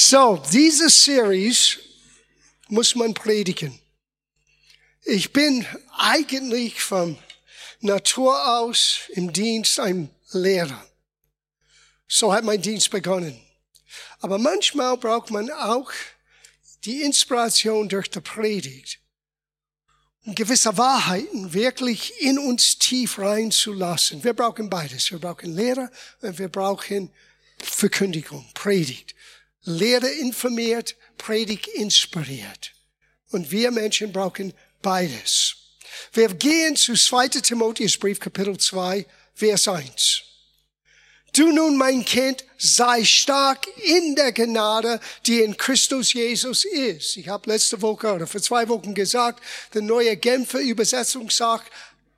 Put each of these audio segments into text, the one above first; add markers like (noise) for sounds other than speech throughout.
So, diese Series muss man predigen. Ich bin eigentlich von Natur aus im Dienst ein Lehrer. So hat mein Dienst begonnen. Aber manchmal braucht man auch die Inspiration durch die Predigt, um gewisse Wahrheiten wirklich in uns tief reinzulassen. Wir brauchen beides. Wir brauchen Lehre und wir brauchen Verkündigung, Predigt. Lehre informiert, Predigt inspiriert. Und wir Menschen brauchen beides. Wir gehen zu 2. Timotheusbrief, Kapitel 2, Vers 1. Du nun, mein Kind, sei stark in der Gnade, die in Christus Jesus ist. Ich habe letzte Woche oder vor zwei Wochen gesagt, die neue Genfer Übersetzung sagt,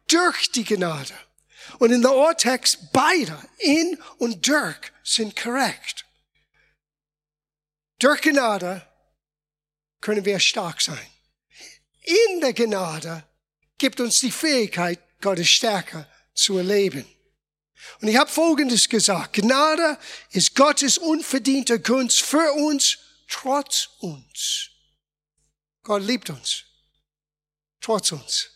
durch die Gnade. Und in der Urtext beide, in und durch, sind korrekt. Durch Gnade können wir stark sein. In der Gnade gibt uns die Fähigkeit, Gottes Stärke zu erleben. Und ich habe Folgendes gesagt. Gnade ist Gottes unverdiente Gunst für uns, trotz uns. Gott liebt uns. Trotz uns.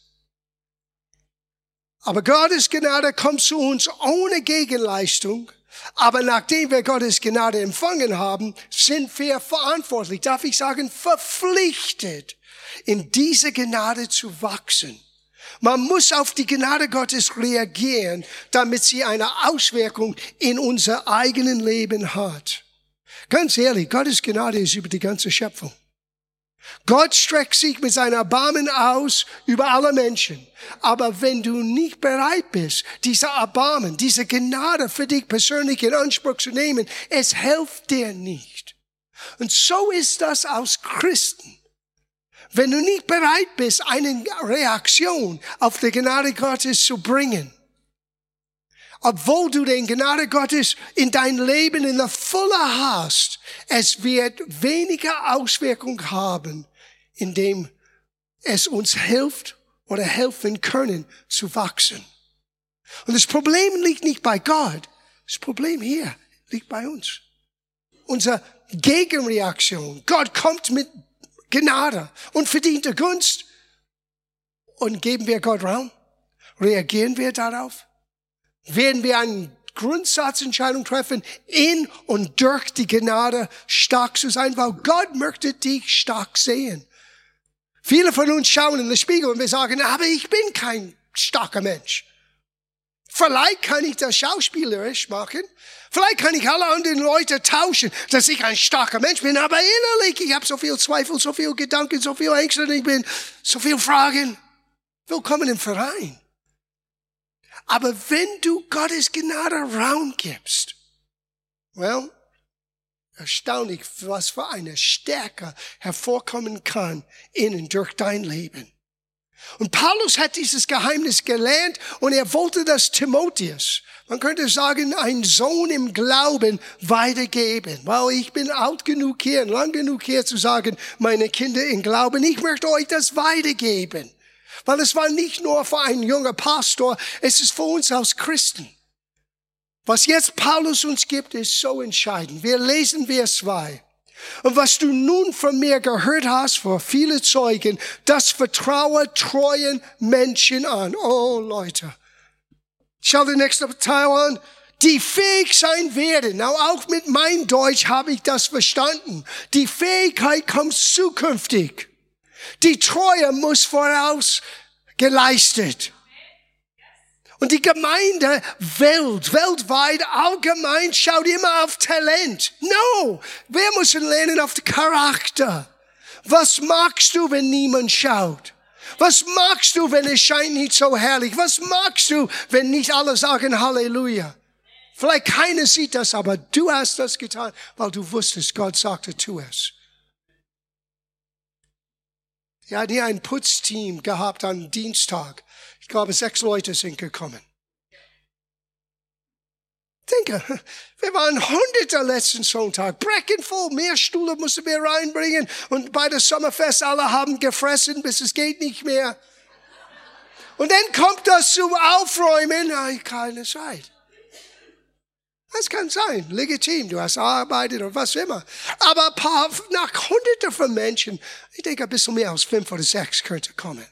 Aber Gottes Gnade kommt zu uns ohne Gegenleistung aber nachdem wir Gottes Gnade empfangen haben, sind wir verantwortlich, darf ich sagen, verpflichtet, in diese Gnade zu wachsen. Man muss auf die Gnade Gottes reagieren, damit sie eine Auswirkung in unser eigenen Leben hat. Ganz ehrlich, Gottes Gnade ist über die ganze Schöpfung. Gott streckt sich mit seiner Erbarmen aus über alle Menschen. Aber wenn du nicht bereit bist, diese Erbarmen, diese Gnade für dich persönlich in Anspruch zu nehmen, es hilft dir nicht. Und so ist das aus Christen. Wenn du nicht bereit bist, eine Reaktion auf die Gnade Gottes zu bringen, obwohl du den Gnade Gottes in dein Leben in der Fülle hast, es wird weniger Auswirkung haben, indem es uns hilft oder helfen können zu wachsen. Und das Problem liegt nicht bei Gott. Das Problem hier liegt bei uns. Unsere Gegenreaktion. Gott kommt mit Gnade und verdiente Gunst. Und geben wir Gott Raum? Reagieren wir darauf? Werden wir eine Grundsatzentscheidung treffen, in und durch die Gnade stark zu sein, weil Gott möchte dich stark sehen. Viele von uns schauen in den Spiegel und wir sagen, aber ich bin kein starker Mensch. Vielleicht kann ich das schauspielerisch machen. Vielleicht kann ich alle anderen Leute tauschen, dass ich ein starker Mensch bin. Aber innerlich, ich habe so viel Zweifel, so viel Gedanken, so viel Ängste, ich bin so viel Fragen. Willkommen im Verein. Aber wenn du Gottes Gnade Raum gibst, well, erstaunlich, was für eine Stärke hervorkommen kann in und durch dein Leben. Und Paulus hat dieses Geheimnis gelernt und er wollte das Timotheus, man könnte sagen, ein Sohn im Glauben weitergeben. Weil ich bin alt genug hier, lang genug hier zu sagen, meine Kinder im Glauben, ich möchte euch das weitergeben. Weil es war nicht nur für einen jungen Pastor, es ist für uns als Christen. Was jetzt Paulus uns gibt, ist so entscheidend. Wir lesen Vers 2. Und was du nun von mir gehört hast vor viele Zeugen, das vertraue treuen Menschen an. Oh Leute. Schau den nächsten Teil an. Die fähig sein werden. Na, auch mit meinem Deutsch habe ich das verstanden. Die Fähigkeit kommt zukünftig. Die Treue muss voraus geleistet. Und die Gemeinde Welt, weltweit, allgemein schaut immer auf Talent. No, wir müssen lernen auf den Charakter. Was magst du, wenn niemand schaut? Was magst du, wenn es scheint nicht so herrlich? Was magst du, wenn nicht alle sagen Halleluja? Vielleicht keiner sieht das, aber du hast das getan, weil du wusstest, Gott sagte, tu es. Er hat hier ein Putzteam gehabt am Dienstag. Ich glaube, sechs Leute sind gekommen. Denke, (laughs) wir waren Hunderte letzten Sonntag, brechen voll, mehr Stühle mussten wir reinbringen und bei der Sommerfest alle haben gefressen, bis es geht nicht mehr. Und dann kommt das zum Aufräumen, keine Zeit. Das kann sein, legitim, du hast arbeitet oder was immer. Aber ein paar, nach hunderte von Menschen, ich denke, ein bisschen mehr als fünf oder sechs könnte kommen.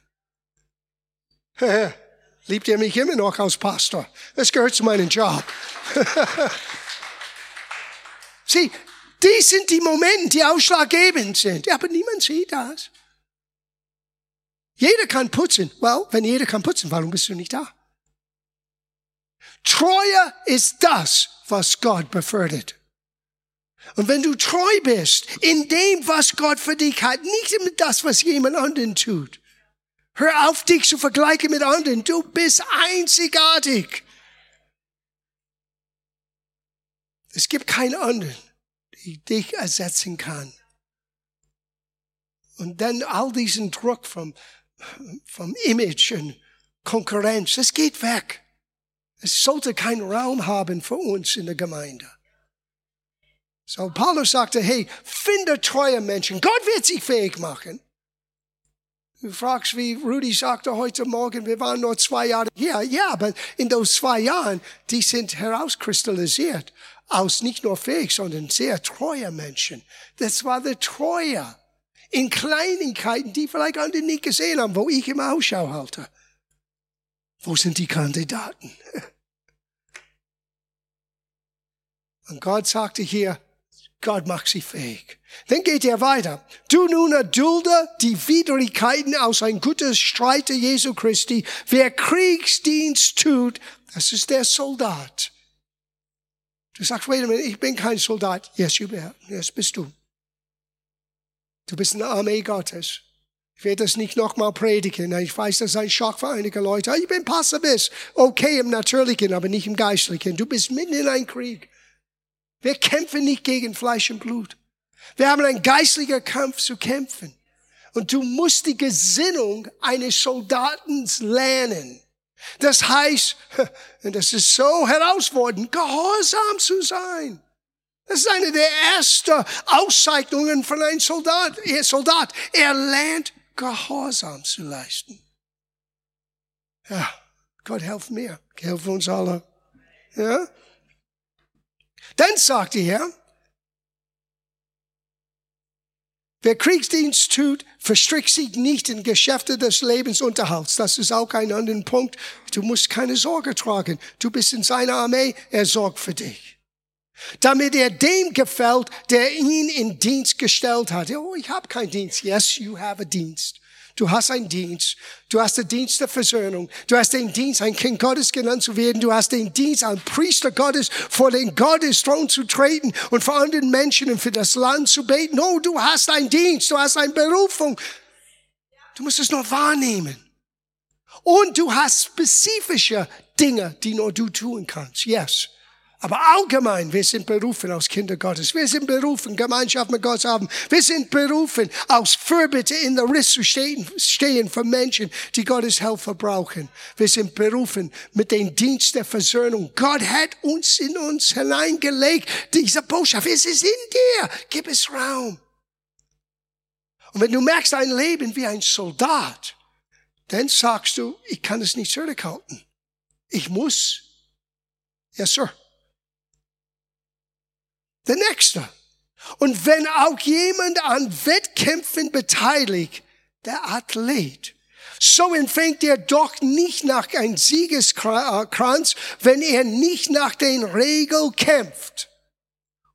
(laughs) Liebt ihr mich immer noch als Pastor? Das gehört zu meinem Job. (laughs) Sieh, die sind die Momente, die ausschlaggebend sind. Aber niemand sieht das. Jeder kann putzen. Well, wenn jeder kann putzen, warum bist du nicht da? Treue ist das, was Gott befördert. Und wenn du treu bist in dem, was Gott für dich hat, nicht in das, was jemand anderen tut. Hör auf, dich zu vergleichen mit anderen. Du bist einzigartig. Es gibt keinen anderen, der dich ersetzen kann. Und dann all diesen Druck vom, vom Image und Konkurrenz, das geht weg. Es sollte keinen Raum haben für uns in der Gemeinde. So, Paulus sagte, hey, finde treue Menschen. Gott wird sich fähig machen. Du fragst, wie Rudy sagte heute Morgen, wir waren nur zwei Jahre hier. Ja, aber in those zwei Jahren, die sind herauskristallisiert aus nicht nur fähig, sondern sehr treue Menschen. Das war der Treue in Kleinigkeiten, die vielleicht andere nicht gesehen haben, wo ich immer Ausschau halte. Wo sind die Kandidaten? (laughs) Und Gott sagte hier, Gott macht sie fähig. Dann geht er weiter. Du nun erdulde die Widrigkeiten aus ein guter Streiter Jesu Christi. Wer Kriegsdienst tut, das ist der Soldat. Du sagst, wait a minute, ich bin kein Soldat. Yes, you are. Yes, bist du. Du bist eine Armee Gottes. Ich werde das nicht nochmal predigen. Ich weiß, das ist ein Schock für einige Leute. Ich bin Pazifist. Okay im Natürlichen, aber nicht im Geistlichen. Du bist mitten in einem Krieg. Wir kämpfen nicht gegen Fleisch und Blut. Wir haben einen geistlichen Kampf zu kämpfen. Und du musst die Gesinnung eines Soldaten lernen. Das heißt, (laughs) und das ist so herausfordernd, gehorsam zu sein. Das ist eine der ersten Auszeichnungen von einem Soldat. Er, Soldat. er lernt Gehorsam zu leisten. Ja, Gott helft mir. Helf uns alle. Ja? Dann sagt er, wer Kriegsdienst tut, verstrickt sich nicht in Geschäfte des Lebensunterhalts. Das ist auch ein anderer Punkt. Du musst keine Sorge tragen. Du bist in seiner Armee, er sorgt für dich damit er dem gefällt, der ihn in Dienst gestellt hat. Oh, ich habe keinen Dienst. Yes, you have a Dienst. Du hast einen Dienst. Du hast den Dienst der Versöhnung. Du hast den Dienst, ein Kind Gottes genannt zu werden. Du hast den Dienst, ein Priester Gottes vor den Gottesthron zu treten und vor anderen Menschen und für das Land zu beten. Oh, du hast einen Dienst. Du hast eine Berufung. Du musst es nur wahrnehmen. Und du hast spezifische Dinge, die nur du tun kannst. Yes. Aber allgemein, wir sind berufen als Kinder Gottes. Wir sind berufen, Gemeinschaft mit Gott zu haben. Wir sind berufen, aus Fürbitte in der Riss zu stehen, stehen für Menschen, die Gottes Helfer brauchen. Wir sind berufen mit dem Dienst der Versöhnung. Gott hat uns in uns hineingelegt, diese Botschaft. Es ist in dir. Gib es Raum. Und wenn du merkst ein Leben wie ein Soldat, dann sagst du, ich kann es nicht zurückhalten. Ich muss. Yes, sir der Nächste. Und wenn auch jemand an Wettkämpfen beteiligt, der Athlet, so empfängt er doch nicht nach einem Siegeskranz, wenn er nicht nach den Regeln kämpft.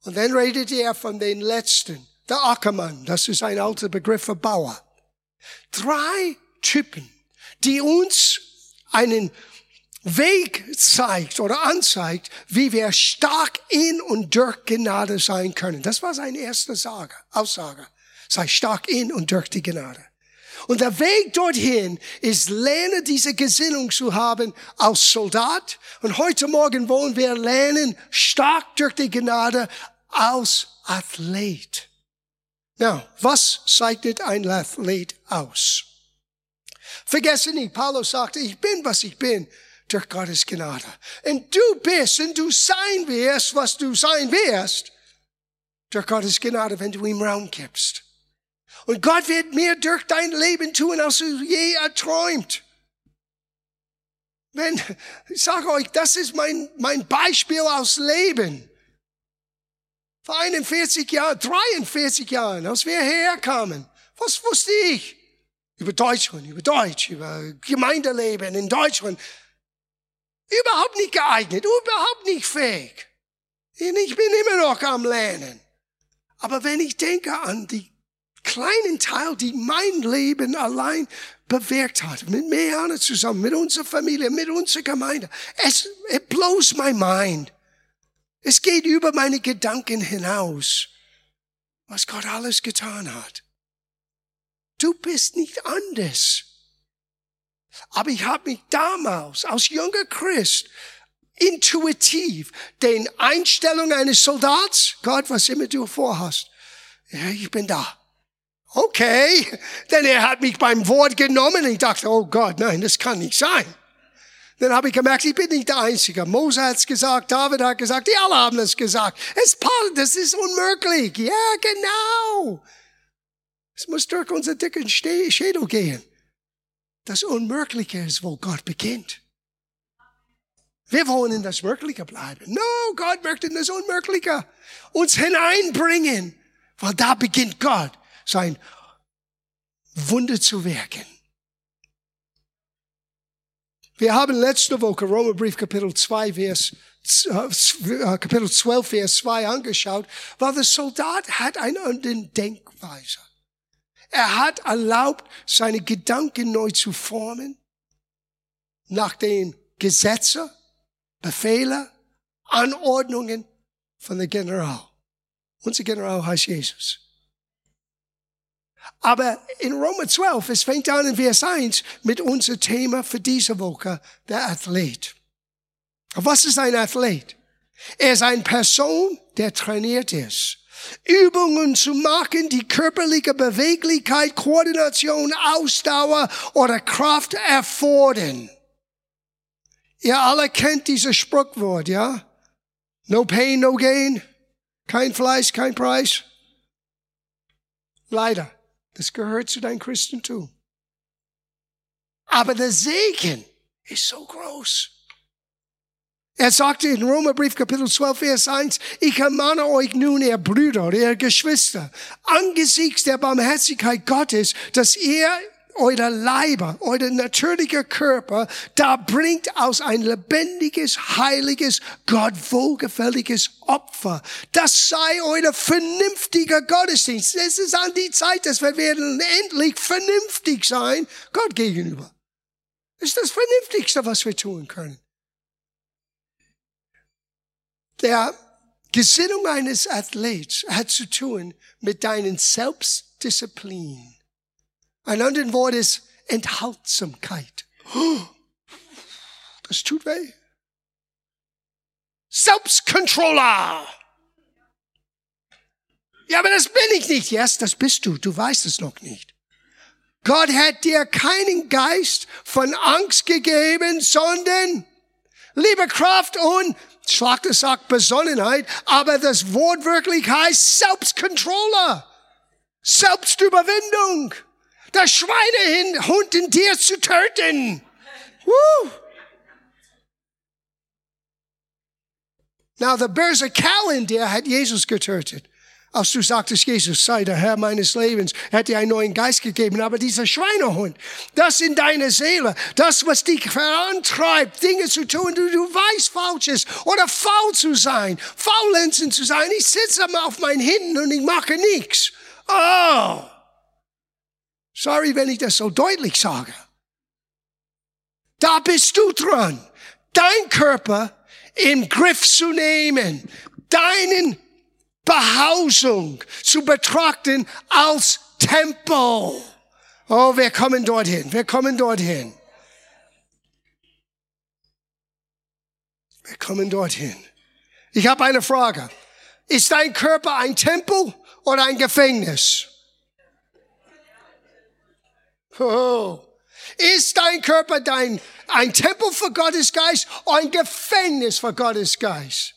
Und dann redet er von den Letzten, der Ackermann, das ist ein alter Begriff für Bauer. Drei Typen, die uns einen Weg zeigt oder anzeigt, wie wir stark in und durch Gnade sein können. Das war seine erste Sage, Aussage. Sei stark in und durch die Gnade. Und der Weg dorthin ist, lerne diese Gesinnung zu haben als Soldat. Und heute Morgen wollen wir lernen, stark durch die Gnade als Athlet. Now, was zeichnet ein Athlet aus? Vergesse nicht, Paulus sagte, ich bin, was ich bin durch Gottes Gnade. Und du bist und du sein wirst, was du sein wirst, durch Gottes Gnade, wenn du ihm Raum gibst. Und Gott wird mehr durch dein Leben tun, als du je erträumt. Wenn, ich sage euch, das ist mein, mein Beispiel aus Leben. Vor 41 Jahren, 43 Jahren, als wir herkamen, was wusste ich? Über Deutschland, über Deutsch, über Gemeindeleben in Deutschland. Überhaupt nicht geeignet, überhaupt nicht fähig. Ich bin immer noch am Lernen. Aber wenn ich denke an die kleinen Teil, die mein Leben allein bewirkt hat, mit Meana zusammen, mit unserer Familie, mit unserer Gemeinde, es it blows my mind. Es geht über meine Gedanken hinaus, was Gott alles getan hat. Du bist nicht anders. Aber ich habe mich damals als junger Christ intuitiv den Einstellungen eines Soldats, Gott, was immer du vorhast, ja, ich bin da. Okay, (laughs) denn er hat mich beim Wort genommen und ich dachte, oh Gott, nein, das kann nicht sein. Dann habe ich gemerkt, ich bin nicht der Einzige. Mose hat es gesagt, David hat gesagt, die alle haben es gesagt. Es passt, das ist unmöglich. Ja, genau. Es muss durch unseren dicken Schädel gehen. Das Unmögliche ist, wo Gott beginnt. Wir wollen in das Mögliche bleiben. No, Gott möchte in das Unmögliche uns hineinbringen, weil da beginnt Gott sein Wunder zu wirken. Wir haben letzte Woche Römerbrief Kapitel 2, Vers, äh, Kapitel 12, Vers 2 angeschaut, weil der Soldat hat eine andere Denkweise. Er hat erlaubt, seine Gedanken neu zu formen, nach den Gesetzen Befehle, Anordnungen von der General. Unser General heißt Jesus. Aber in Roma 12, es fängt an in Vers 1 mit unser Thema für diese Woche, der Athlet. Was ist ein Athlet? Er ist eine Person, der trainiert ist. Übungen zu machen, die körperliche Beweglichkeit, Koordination, Ausdauer oder Kraft erfordern. Ihr alle kennt dieses Spruchwort, ja? No pain, no gain. Kein Fleiß, kein Preis. Leider, das gehört zu deinem Christentum. Aber der Segen ist so groß. Er sagte in Römerbrief Kapitel 12, Vers 1, ich ermahne euch nun, ihr Brüder, ihr Geschwister, angesichts der Barmherzigkeit Gottes, dass ihr euer Leiber, euer natürlicher Körper, da bringt aus ein lebendiges, heiliges, Gott wohlgefälliges Opfer. Das sei euer vernünftiger Gottesdienst. Es ist an die Zeit, dass wir werden endlich vernünftig sein Gott gegenüber. Das ist das Vernünftigste, was wir tun können. Der Gesinnung eines Athlets hat zu tun mit deinen Selbstdisziplin. Ein anderes Wort ist Enthaltsamkeit. Das tut weh. Selbstcontroller. Ja, aber das bin ich nicht. Yes, das bist du. Du weißt es noch nicht. Gott hat dir keinen Geist von Angst gegeben, sondern liebe Kraft und Schlachter sagt Besonnenheit, aber das Wort wirklich heißt Selbstcontroller. Selbstüberwindung das Schweinehund in dir zu töten. Woo. Now, der böse Kerl in dir hat Jesus getötet. Als du sagtest, Jesus sei der Herr meines Lebens, er hat dir einen neuen Geist gegeben. Aber dieser Schweinehund, das in deiner Seele, das, was dich verantreibt, Dinge zu tun, die du weißt falsch ist, oder faul zu sein, faulenzen zu sein. Ich sitze auf meinen Händen und ich mache nichts. Oh! Sorry, wenn ich das so deutlich sage. Da bist du dran, dein Körper im Griff zu nehmen, deinen Behausung zu betrachten als Tempel. Oh, wir kommen dorthin, wir kommen dorthin. Wir kommen dorthin. Ich habe eine Frage. Ist dein Körper ein Tempel oder ein Gefängnis? Oh. Ist dein Körper dein, ein Tempel für Gottes Geist oder ein Gefängnis für Gottes Geist?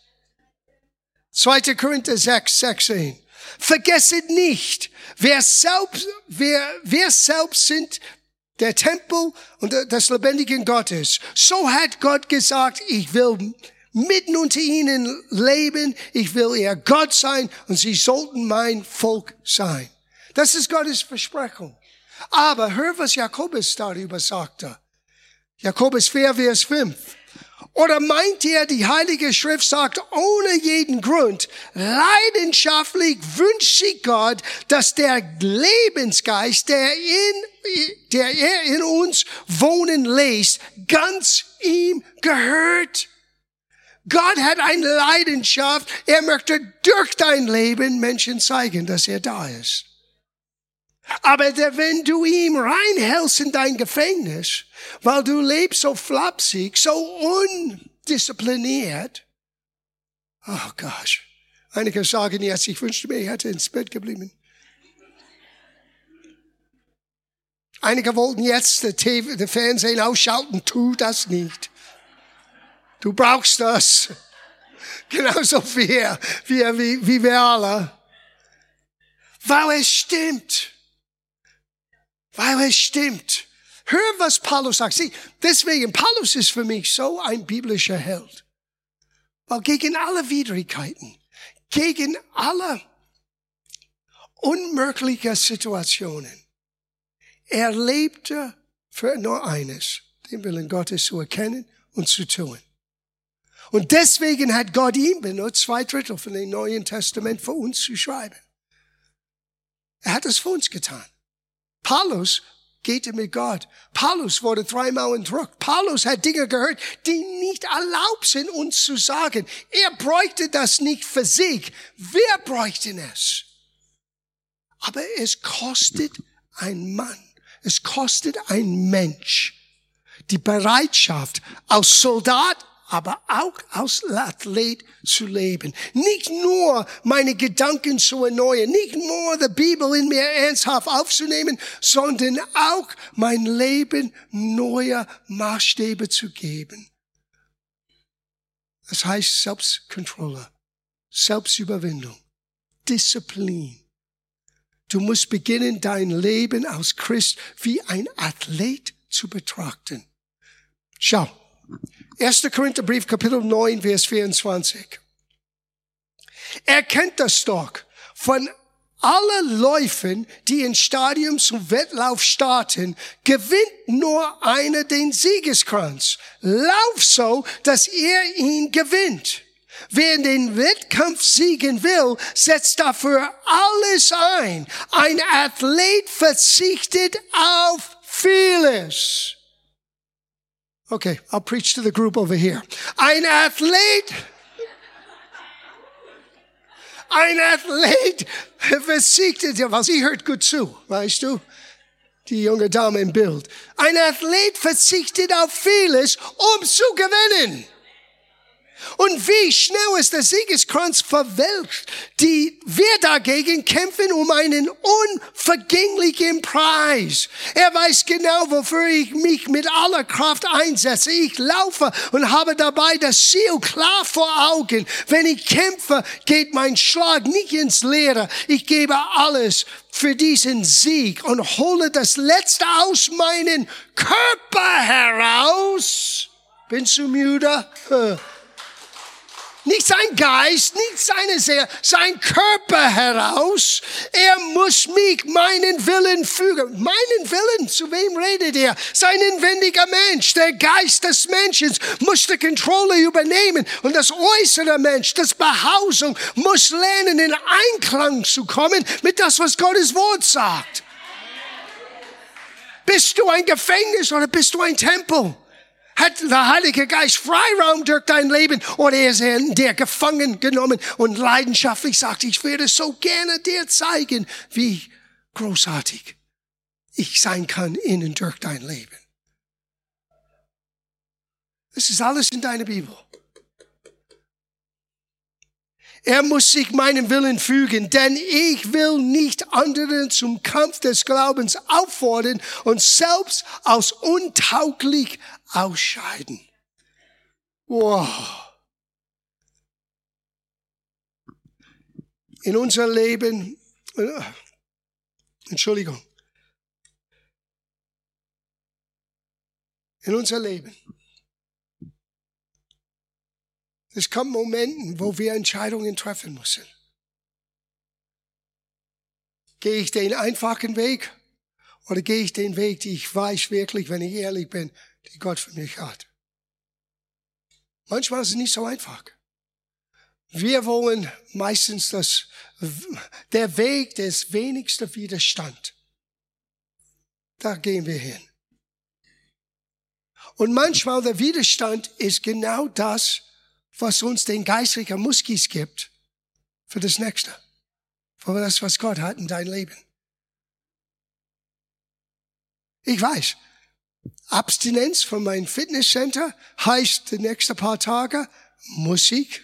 2. Korinther 6, 16. Vergesset nicht, wer selbst, wer, wir selbst sind der Tempel und des lebendigen Gottes. So hat Gott gesagt, ich will mitten unter ihnen leben, ich will ihr Gott sein und sie sollten mein Volk sein. Das ist Gottes Versprechung. Aber hör, was Jakobus darüber sagte. Jakobus 4, Vers 5. Oder meint ihr, die Heilige Schrift sagt ohne jeden Grund, leidenschaftlich wünscht sich Gott, dass der Lebensgeist, der in, der er in uns wohnen lässt, ganz ihm gehört? Gott hat eine Leidenschaft. Er möchte durch dein Leben Menschen zeigen, dass er da ist. Aber wenn du ihm reinhältst in dein Gefängnis, weil du lebst so flapsig, so undiszipliniert, oh gosh. Einige sagen jetzt, ich wünschte mir, ich hätte ins Bett geblieben. Einige wollten jetzt den, Fernsehen ausschalten, tu das nicht. Du brauchst das. (laughs) Genauso wie, wie, wie wir alle. Weil es stimmt. Weil es stimmt. Hör, was Paulus sagt. Sieh, deswegen, Paulus ist für mich so ein biblischer Held. Weil gegen alle Widrigkeiten, gegen alle unmögliche Situationen, er lebte für nur eines, den Willen Gottes zu erkennen und zu tun. Und deswegen hat Gott ihn benutzt, zwei Drittel von dem Neuen Testament für uns zu schreiben. Er hat es für uns getan. Paulus geht mit Gott. Paulus wurde dreimal entrückt. Paulus hat Dinge gehört, die nicht erlaubt sind, uns zu sagen. Er bräuchte das nicht für sich. Wir bräuchten es. Aber es kostet ein Mann. Es kostet ein Mensch die Bereitschaft, als Soldat aber auch als Athlet zu leben. Nicht nur meine Gedanken zu erneuern, nicht nur die Bibel in mir ernsthaft aufzunehmen, sondern auch mein Leben neue Maßstäbe zu geben. Das heißt Selbstkontrolle, Selbstüberwindung, Disziplin. Du musst beginnen, dein Leben als Christ wie ein Athlet zu betrachten. Schau, 1. Korintherbrief, Kapitel 9, Vers 24. Er kennt das doch. Von allen Läufen, die in Stadium zum Wettlauf starten, gewinnt nur einer den Siegeskranz. Lauf so, dass er ihn gewinnt. Wer den Wettkampf siegen will, setzt dafür alles ein. Ein Athlet verzichtet auf vieles. Okay, I'll preach to the group over here. Ein Athlet, ein Athlet (laughs) versiegte, was sie hört gut zu, weißt du? Die junge Dame im Bild. Ein Athlet verzichtet auf vieles, um zu gewinnen. Und wie schnell ist der Siegeskranz verwelkt. Die wir dagegen kämpfen um einen unvergänglichen Preis. Er weiß genau, wofür ich mich mit aller Kraft einsetze. Ich laufe und habe dabei das Ziel klar vor Augen. Wenn ich kämpfe, geht mein Schlag nicht ins Leere. Ich gebe alles für diesen Sieg und hole das Letzte aus meinem Körper heraus. Bin du müde? Nicht sein Geist, nicht seine Seele, sein Körper heraus. Er muss mich meinen Willen fügen. Meinen Willen, zu wem redet er? Sein inwendiger Mensch, der Geist des Menschen muss die Kontrolle übernehmen. Und das äußere Mensch, das Behausung, muss lernen, in Einklang zu kommen mit das, was Gottes Wort sagt. Bist du ein Gefängnis oder bist du ein Tempel? Hat der Heilige Geist Freiraum durch dein Leben oder ist er der gefangen genommen und leidenschaftlich sagt, ich würde so gerne dir zeigen, wie großartig ich sein kann in und durch dein Leben. Es ist alles in deiner Bibel. Er muss sich meinem Willen fügen, denn ich will nicht anderen zum Kampf des Glaubens auffordern und selbst als untauglich ausscheiden. Wow. In unser Leben, äh, Entschuldigung, in unser Leben. Es kommt Momenten, wo wir Entscheidungen treffen müssen. Gehe ich den einfachen Weg oder gehe ich den Weg, den ich weiß wirklich, wenn ich ehrlich bin, die Gott für mich hat? Manchmal ist es nicht so einfach. Wir wollen meistens das, der Weg des wenigsten Widerstand. Da gehen wir hin. Und manchmal der Widerstand ist genau das, was uns den geistlichen Muskis gibt für das Nächste. Für das, was Gott hat in dein Leben. Ich weiß, Abstinenz von meinem Fitnesscenter heißt die nächsten paar Tage muss ich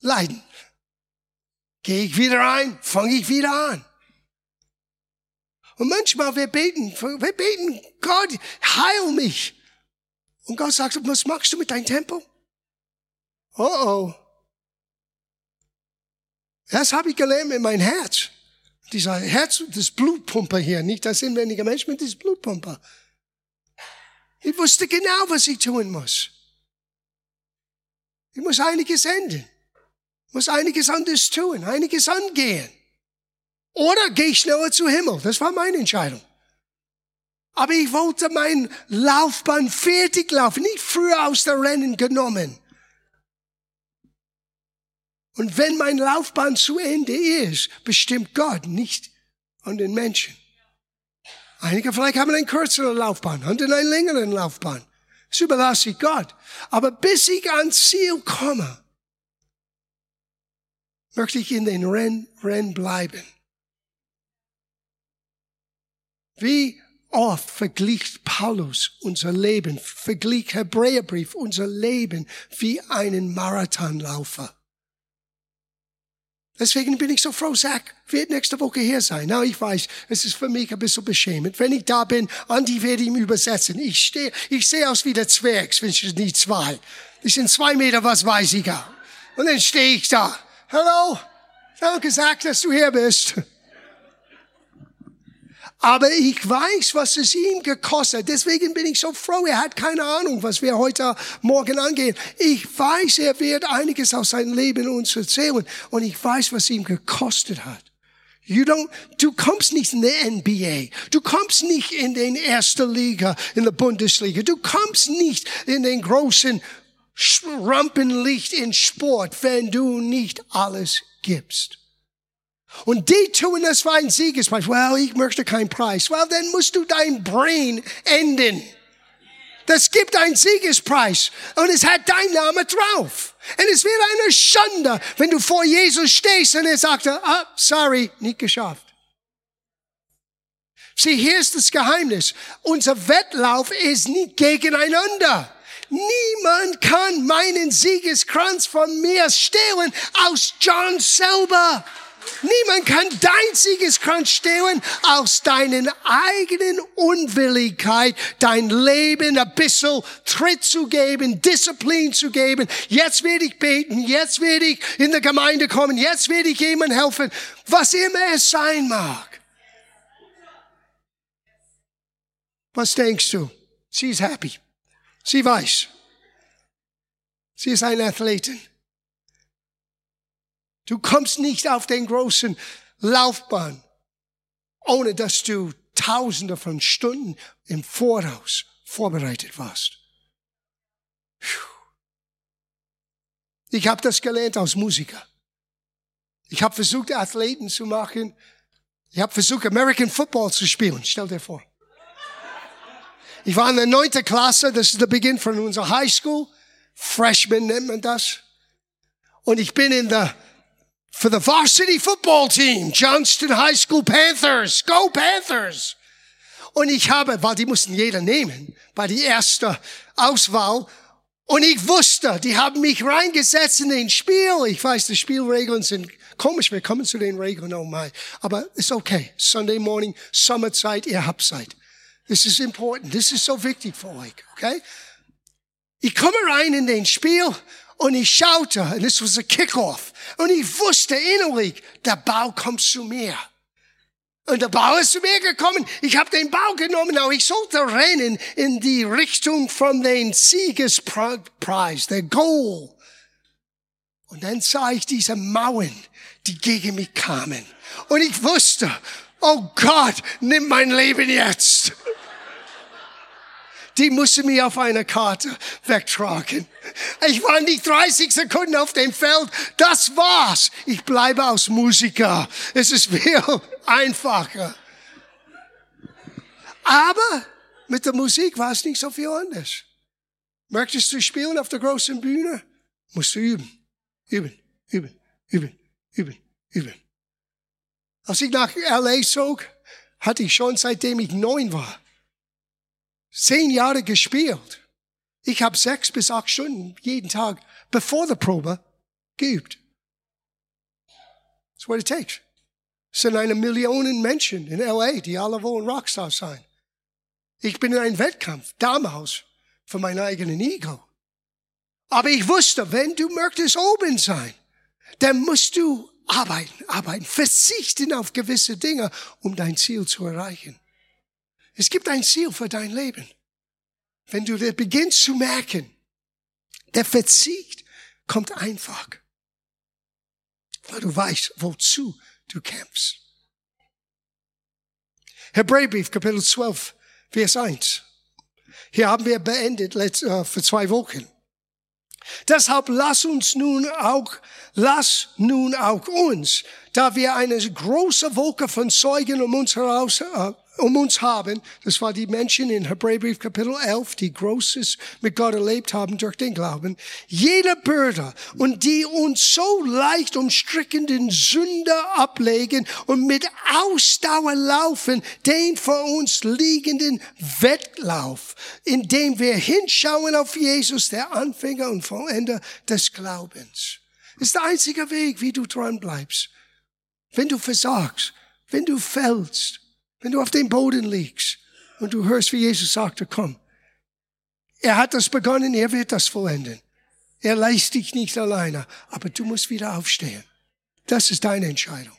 leiden. Gehe ich wieder ein, fange ich wieder an. Und manchmal wir beten, wir beten, Gott, heil mich. Und Gott sagt, was machst du mit deinem Tempel? Oh oh. Das habe ich gelernt mit meinem Herz. Dieser Herz, das Blutpumper hier, nicht das inwendige Mensch, mit das Blutpumper. Ich wusste genau, was ich tun muss. Ich muss einiges ändern. Ich muss einiges anders tun, einiges angehen. Oder gehe ich schneller zu Himmel. Das war meine Entscheidung. Aber ich wollte mein Laufbahn fertig laufen, nicht früher aus der Rennen genommen. Und wenn mein Laufbahn zu Ende ist, bestimmt Gott nicht an den Menschen. Einige vielleicht haben eine kürzere Laufbahn, andere eine längere Laufbahn. Das überlasse ich Gott. Aber bis ich ans Ziel komme, möchte ich in den Rennen, Rennen bleiben. Wie oft vergleicht Paulus unser Leben, vergleicht Hebräerbrief unser Leben wie einen Marathonlaufer. Deswegen bin ich so froh, Zach wird nächste Woche hier sein. Na, ich weiß, es ist für mich ein bisschen beschämend. Wenn ich da bin, Andi wird ihm übersetzen. Ich stehe, ich sehe aus wie der Zwerg, wenn ich nie zwei. Ich sind zwei Meter, was weiß ich auch. Und dann stehe ich da. Hallo? Danke, Zach, dass du hier bist. Aber ich weiß, was es ihm gekostet. Deswegen bin ich so froh. Er hat keine Ahnung, was wir heute Morgen angehen. Ich weiß, er wird einiges aus seinem Leben uns erzählen. Und ich weiß, was ihm gekostet hat. You don't, du kommst nicht in die NBA. Du kommst nicht in den erste Liga, in der Bundesliga. Du kommst nicht in den großen Rampenlicht in Sport, wenn du nicht alles gibst. Und die tun das für einen Siegespreis. Well, ich möchte keinen Preis. Well, dann musst du dein Brain enden. Das gibt einen Siegespreis. Und es hat dein Name drauf. Und es wäre eine Schande, wenn du vor Jesus stehst und er sagte, ah, sorry, nicht geschafft. Sieh, hier ist das Geheimnis. Unser Wettlauf ist nicht gegeneinander. Niemand kann meinen Siegeskranz von mir stehlen aus John selber. Niemand kann dein Siegeskranz stehlen aus deinen eigenen Unwilligkeit, dein Leben ein bisschen Tritt zu geben, Disziplin zu geben. Jetzt werde ich beten, jetzt werde ich in der Gemeinde kommen, jetzt werde ich jemandem helfen, was immer es sein mag. Was denkst du? Sie ist happy. Sie weiß. Sie ist eine Athletin. Du kommst nicht auf den großen Laufbahn, ohne dass du tausende von Stunden im Voraus vorbereitet warst. Ich habe das gelernt als Musiker. Ich habe versucht, Athleten zu machen. Ich habe versucht, American Football zu spielen. Stell dir vor. Ich war in der neunten Klasse, das ist der Beginn von unserer High School. Freshman nennt man das. Und ich bin in der for the varsity football team, Johnston High School Panthers. Go Panthers! Und ich habe, weil die mussten jeder nehmen, bei die erste Auswahl. Und ich wusste, die haben mich reingesetzt in den Spiel. Ich weiß, die Spielregeln sind komisch. Wir kommen zu den Regeln, oh my. Aber ist okay. Sunday morning, Sommerzeit, ihr habt Zeit. This is important. This is so wichtig für euch, okay? Ich komme rein in den Spiel und ich schaute, und es war ein Kickoff. Und ich wusste innerlich, der Ball kommt zu mir. Und der Bau ist zu mir gekommen. Ich habe den Bau genommen, aber ich sollte rennen in die Richtung von den Siegespreis, der Goal. Und dann sah ich diese Mauern, die gegen mich kamen. Und ich wusste, oh Gott, nimm mein Leben jetzt. Die musste mir auf einer Karte wegtragen. Ich war nicht 30 Sekunden auf dem Feld. Das war's. Ich bleibe als Musiker. Es ist viel einfacher. Aber mit der Musik war es nicht so viel anders. Möchtest du spielen auf der großen Bühne? Musst du üben. Üben, üben, üben, üben, üben. Als ich nach LA zog, hatte ich schon seitdem ich neun war, zehn Jahre gespielt. Ich habe sechs bis acht Stunden jeden Tag bevor der Probe geübt. That's what it takes. Es sind eine Million Menschen in LA, die alle wollen Rockstar sein. Ich bin in einem Wettkampf damals für mein eigenen Ego. Aber ich wusste, wenn du möchtest oben sein, dann musst du arbeiten, arbeiten, verzichten auf gewisse Dinge, um dein Ziel zu erreichen. Es gibt ein Ziel für dein Leben. Wenn du das beginnst zu merken, der Verzicht kommt einfach, weil du weißt, wozu du kämpfst. Hebräerbrief, Kapitel 12, Vers 1. Hier haben wir beendet äh, für zwei Wochen. Deshalb lass uns nun auch, lass nun auch uns, da wir eine große Wolke von Zeugen um uns heraus, äh, um uns haben, das war die Menschen in Hebräerbrief Kapitel 11, die Großes mit Gott erlebt haben durch den Glauben, jede Bürde und die uns so leicht umstrickenden Sünde ablegen und mit Ausdauer laufen, den vor uns liegenden Wettlauf, indem wir hinschauen auf Jesus, der Anfänger und Vollender des Glaubens. Ist der einzige Weg, wie du dran bleibst. Wenn du versagst, wenn du fällst, wenn du auf dem Boden liegst und du hörst, wie Jesus sagte, komm, er hat das begonnen, er wird das vollenden. Er lässt dich nicht alleine, aber du musst wieder aufstehen. Das ist deine Entscheidung.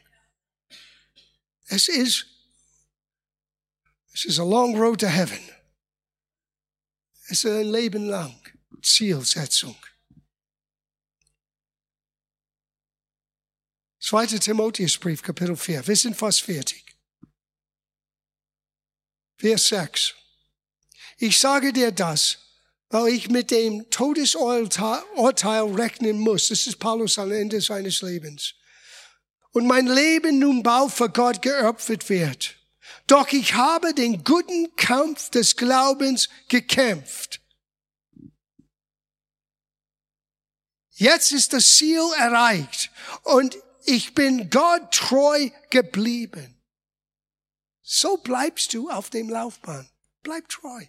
Es ist, es ist a long road to heaven. Es ist ein Leben lang Zielsetzung. 2. Timotheusbrief, Kapitel 4. Wir sind fast fertig. Vers 6. Ich sage dir das, weil ich mit dem Todesurteil rechnen muss. Das ist Paulus am Ende seines Lebens. Und mein Leben nun bald für Gott geopfert wird. Doch ich habe den guten Kampf des Glaubens gekämpft. Jetzt ist das Ziel erreicht und ich bin Gott treu geblieben. So bleibst du auf dem Laufbahn. Bleib treu.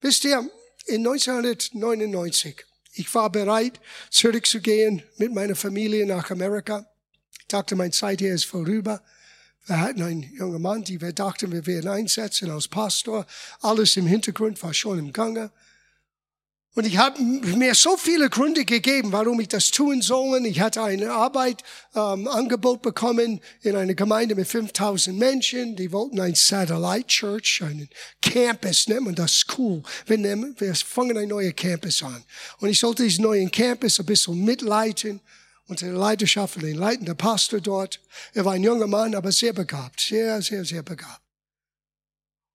Wisst ihr, in 1999, ich war bereit, zurückzugehen mit meiner Familie nach Amerika. Ich dachte, meine Zeit hier ist vorüber. Wir hatten einen jungen Mann, die wir dachten, wir werden einsetzen als Pastor. Alles im Hintergrund war schon im Gange. Und ich habe mir so viele Gründe gegeben, warum ich das tun soll. Ich hatte eine Arbeit ähm, Angebot bekommen in einer Gemeinde mit 5000 Menschen. Die wollten ein Satellite Church, einen Campus, nennt man das cool. Wir, nehmen, wir fangen ein neuer Campus an. Und ich sollte diesen neuen Campus ein bisschen mitleiten unter der Leidenschaft von den leitenden Pastor dort. Er war ein junger Mann, aber sehr begabt, sehr, sehr, sehr begabt.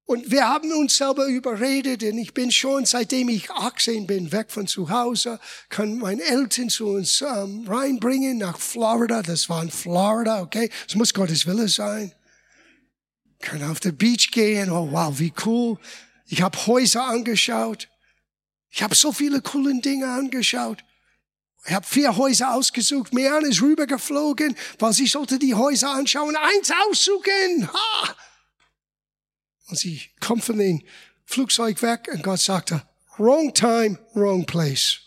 Und wir haben uns selber überredet, denn ich bin schon, seitdem ich 18 bin, weg von zu Hause, kann meine Eltern zu uns ähm, reinbringen nach Florida. Das war in Florida, okay? Das muss Gottes Wille sein. Können auf der Beach gehen. Oh wow, wie cool. Ich habe Häuser angeschaut. Ich habe so viele coole Dinge angeschaut. Ich habe vier Häuser ausgesucht. Mean ist rübergeflogen, weil sie sollte die Häuser anschauen. Eins aussuchen. Ha! Und sie kommt von dem Flugzeug weg und Gott sagte, wrong time, wrong place.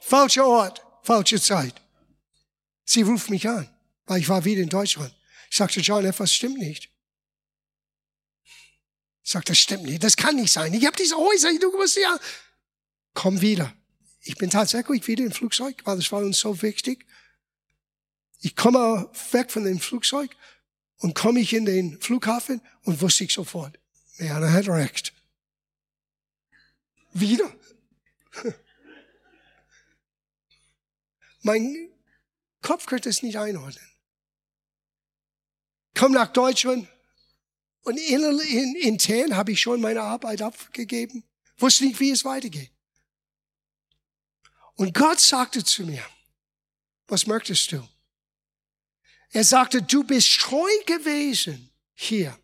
Falscher Ort, falsche Zeit. Sie ruft mich an, weil ich war wieder in Deutschland. Ich sagte, John, etwas stimmt nicht. Ich sagte, das stimmt nicht, das kann nicht sein. Ich habe diese Häuser, du musst ja. Komm wieder. Ich bin tatsächlich wieder im Flugzeug, weil das war uns so wichtig. Ich komme weg von dem Flugzeug Und komme ich in den Flughafen und wusste ich sofort, Jana hat recht. Wieder. (laughs) Mein Kopf könnte es nicht einordnen. Komm nach Deutschland und in, in, intern habe ich schon meine Arbeit abgegeben. Wusste nicht, wie es weitergeht. Und Gott sagte zu mir, was möchtest du? Er sagte, du bist treu gewesen hier.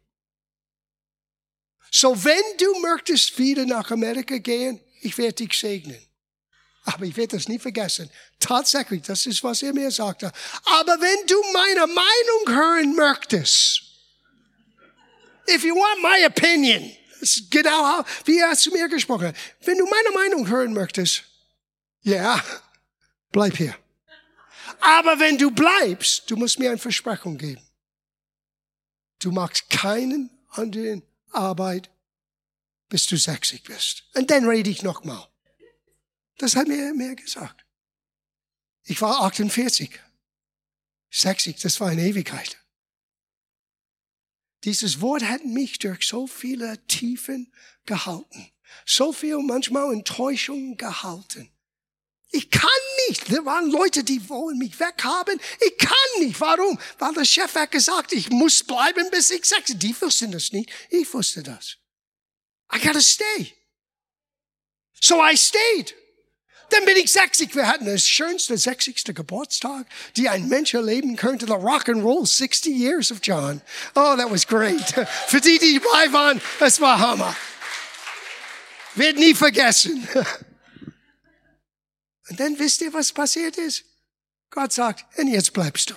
So wenn du möchtest wieder nach Amerika gehen, ich werde dich segnen. Aber ich werde das nie vergessen. Tatsächlich, das ist, was er mir sagte. Aber wenn du meine Meinung hören möchtest, if you want my opinion, ist genau wie er zu mir gesprochen hat. Wenn du meine Meinung hören möchtest, ja, bleib hier. Aber wenn du bleibst, du musst mir eine Versprechung geben. Du machst keinen anderen Arbeit, bis du 60 bist. Und dann rede ich nochmal. Das hat mir mehr gesagt. Ich war 48. 60, das war eine Ewigkeit. Dieses Wort hat mich durch so viele Tiefen gehalten. So viel manchmal Enttäuschung gehalten. Ich kann nicht. Da waren Leute, die wollen mich weghaben. Ich kann nicht. Warum? Weil der Chef hat gesagt, ich muss bleiben, bis ich sechs. Die wussten das nicht. Ich wusste das. I gotta stay. So I stayed. Dann bin ich 60. Wir hatten das schönste 60. Geburtstag, die ein Mensch erleben könnte. The Rock and Roll 60 Years of John. Oh, that was great. (laughs) Für die, die dabei waren, das war Hammer. Wird nie vergessen. (laughs) Und dann wisst ihr, was passiert ist? Gott sagt, und jetzt bleibst du.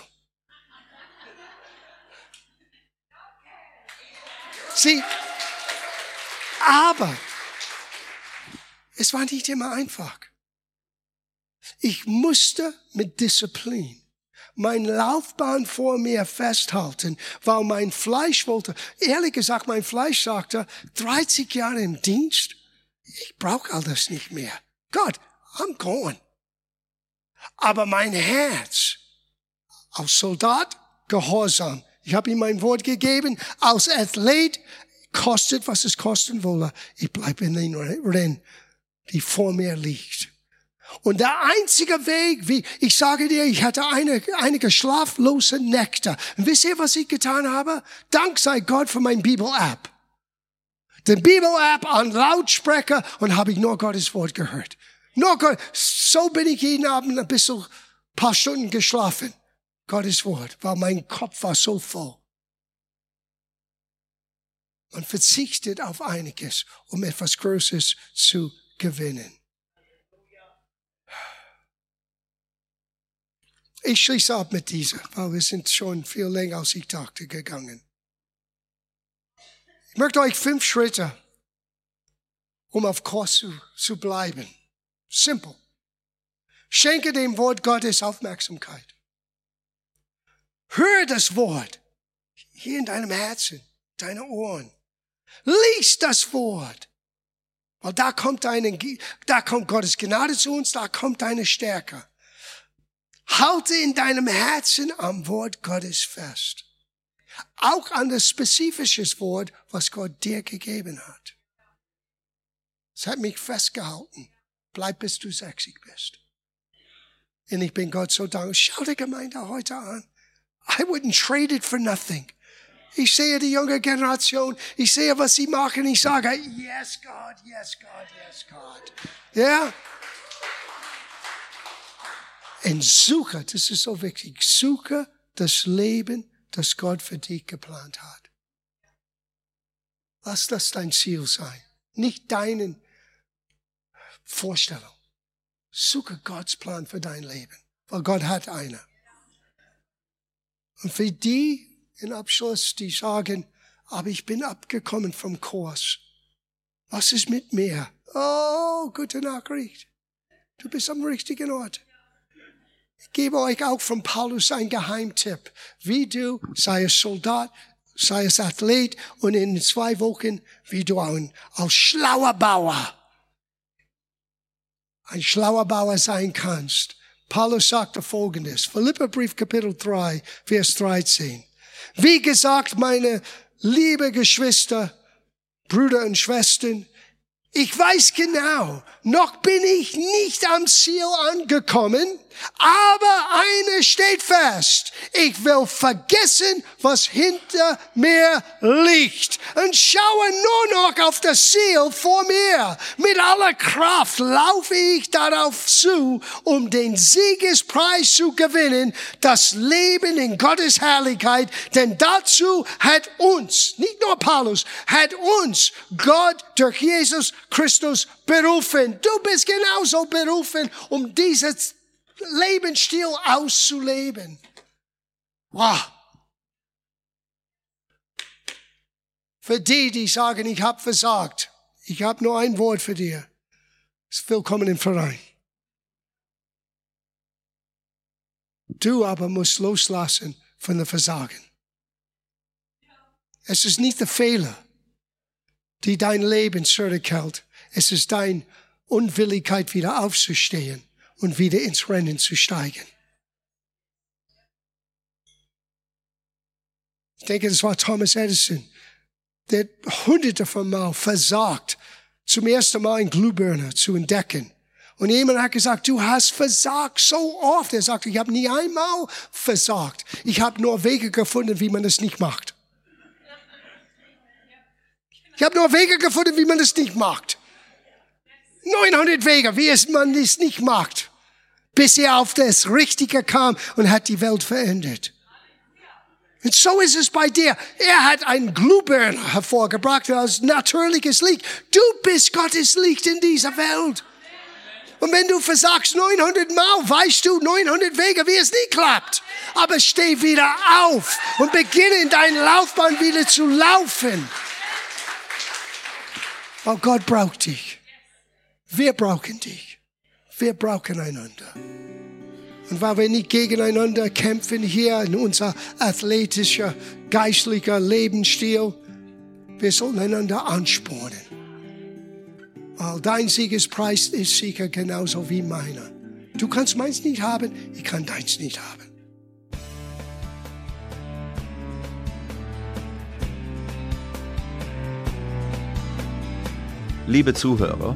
Sieh, aber es war nicht immer einfach. Ich musste mit Disziplin mein Laufbahn vor mir festhalten, weil mein Fleisch wollte, ehrlich gesagt, mein Fleisch sagte, 30 Jahre im Dienst, ich brauche all das nicht mehr. Gott, I'm going. Aber mein Herz, als Soldat, Gehorsam. Ich habe ihm mein Wort gegeben, als Athlet, kostet, was es kosten wolle. Ich bleibe in den Rennen, die vor mir liegt. Und der einzige Weg, wie ich sage dir, ich hatte eine, einige schlaflose Nächte. Und wisst ihr, was ich getan habe? Dank sei Gott für mein Bibel-App. Den Bibel-App an Lautsprecher und habe ich nur Gottes Wort gehört. Nur Gott. So bin ich jeden Abend ein bisschen, paar Stunden geschlafen. Gottes Wort, weil mein Kopf war so voll. Man verzichtet auf einiges, um etwas Größeres zu gewinnen. Ich schließe ab mit dieser, weil wir sind schon viel länger als ich dachte gegangen. Ich möchte euch fünf Schritte, um auf Kurs zu, zu bleiben. Simple. Schenke dem Wort Gottes Aufmerksamkeit. Hör das Wort hier in deinem Herzen, deine Ohren. Lies das Wort. Weil da kommt deine, da kommt Gottes Gnade zu uns, da kommt deine Stärke. Halte in deinem Herzen am Wort Gottes fest. Auch an das spezifische Wort, was Gott dir gegeben hat. Es hat mich festgehalten. Bleib bis du 60 bist. Und ich bin Gott so dankbar. Schau die Gemeinde heute an. I wouldn't trade it for nothing. Ich sehe die junge Generation. Ich sehe, was sie machen. Ich sage, yes, God, yes, God, yes, God. Ja? Yeah? Und suche, das ist so wichtig, suche das Leben, das Gott für dich geplant hat. Lass das dein Ziel sein, nicht deinen Vorstellung. Suche Gottes Plan für dein Leben, weil Gott hat eine. Und für die in Abschluss, die sagen, aber ich bin abgekommen vom Kurs. Was ist mit mir? Oh, gute Nachricht. Du bist am richtigen Ort. Ich gebe euch auch von Paulus einen Geheimtipp. Wie du, sei es Soldat, sei es Athlet und in zwei Wochen, wie du ein, als schlauer Bauer, ein schlauer Bauer sein kannst. Paulus sagte folgendes, Philippa Brief Kapitel 3, Vers 13. Wie gesagt, meine liebe Geschwister, Brüder und Schwestern, ich weiß genau, noch bin ich nicht am Ziel angekommen, aber eine steht fest. Ich will vergessen, was hinter mir liegt und schaue nur noch auf das Ziel vor mir. Mit aller Kraft laufe ich darauf zu, um den Siegespreis zu gewinnen, das Leben in Gottes Herrlichkeit, denn dazu hat uns, nicht nur Paulus, hat uns Gott durch Jesus Christus berufen. Du bist genauso berufen, um dieses Lebensstil auszuleben. Wow. Für die, die sagen, ich habe versagt, ich habe nur ein Wort für dir. Willkommen im Verein. Du aber musst loslassen von der Versagen. Es ist nicht der Fehler, die dein Leben zurückhält. Es ist deine Unwilligkeit, wieder aufzustehen und wieder ins Rennen zu steigen. Ich denke, das war Thomas Edison, der hunderte von Mal versagt, zum ersten Mal einen Glühbirne zu entdecken. Und jemand hat gesagt, du hast versagt so oft. Er sagte, ich habe nie einmal versagt. Ich habe nur Wege gefunden, wie man es nicht macht. Ich habe nur Wege gefunden, wie man es nicht macht. 900 Wege, wie es man es nicht macht bis er auf das Richtige kam und hat die Welt verändert. Und so ist es bei dir. Er hat einen Glühbirne hervorgebracht als natürliches Licht. Du bist Gottes Licht in dieser Welt. Und wenn du versagst 900 Mal, weißt du 900 Wege, wie es nie klappt. Aber steh wieder auf und beginne in deine Laufbahn wieder zu laufen. Oh, Gott braucht dich. Wir brauchen dich. Wir brauchen einander. Und weil wir nicht gegeneinander kämpfen hier in unser athletischer, geistlicher Lebensstil, wir sollen einander anspornen. Weil dein Siegespreis ist sicher genauso wie meiner. Du kannst meins nicht haben, ich kann deins nicht haben. Liebe Zuhörer,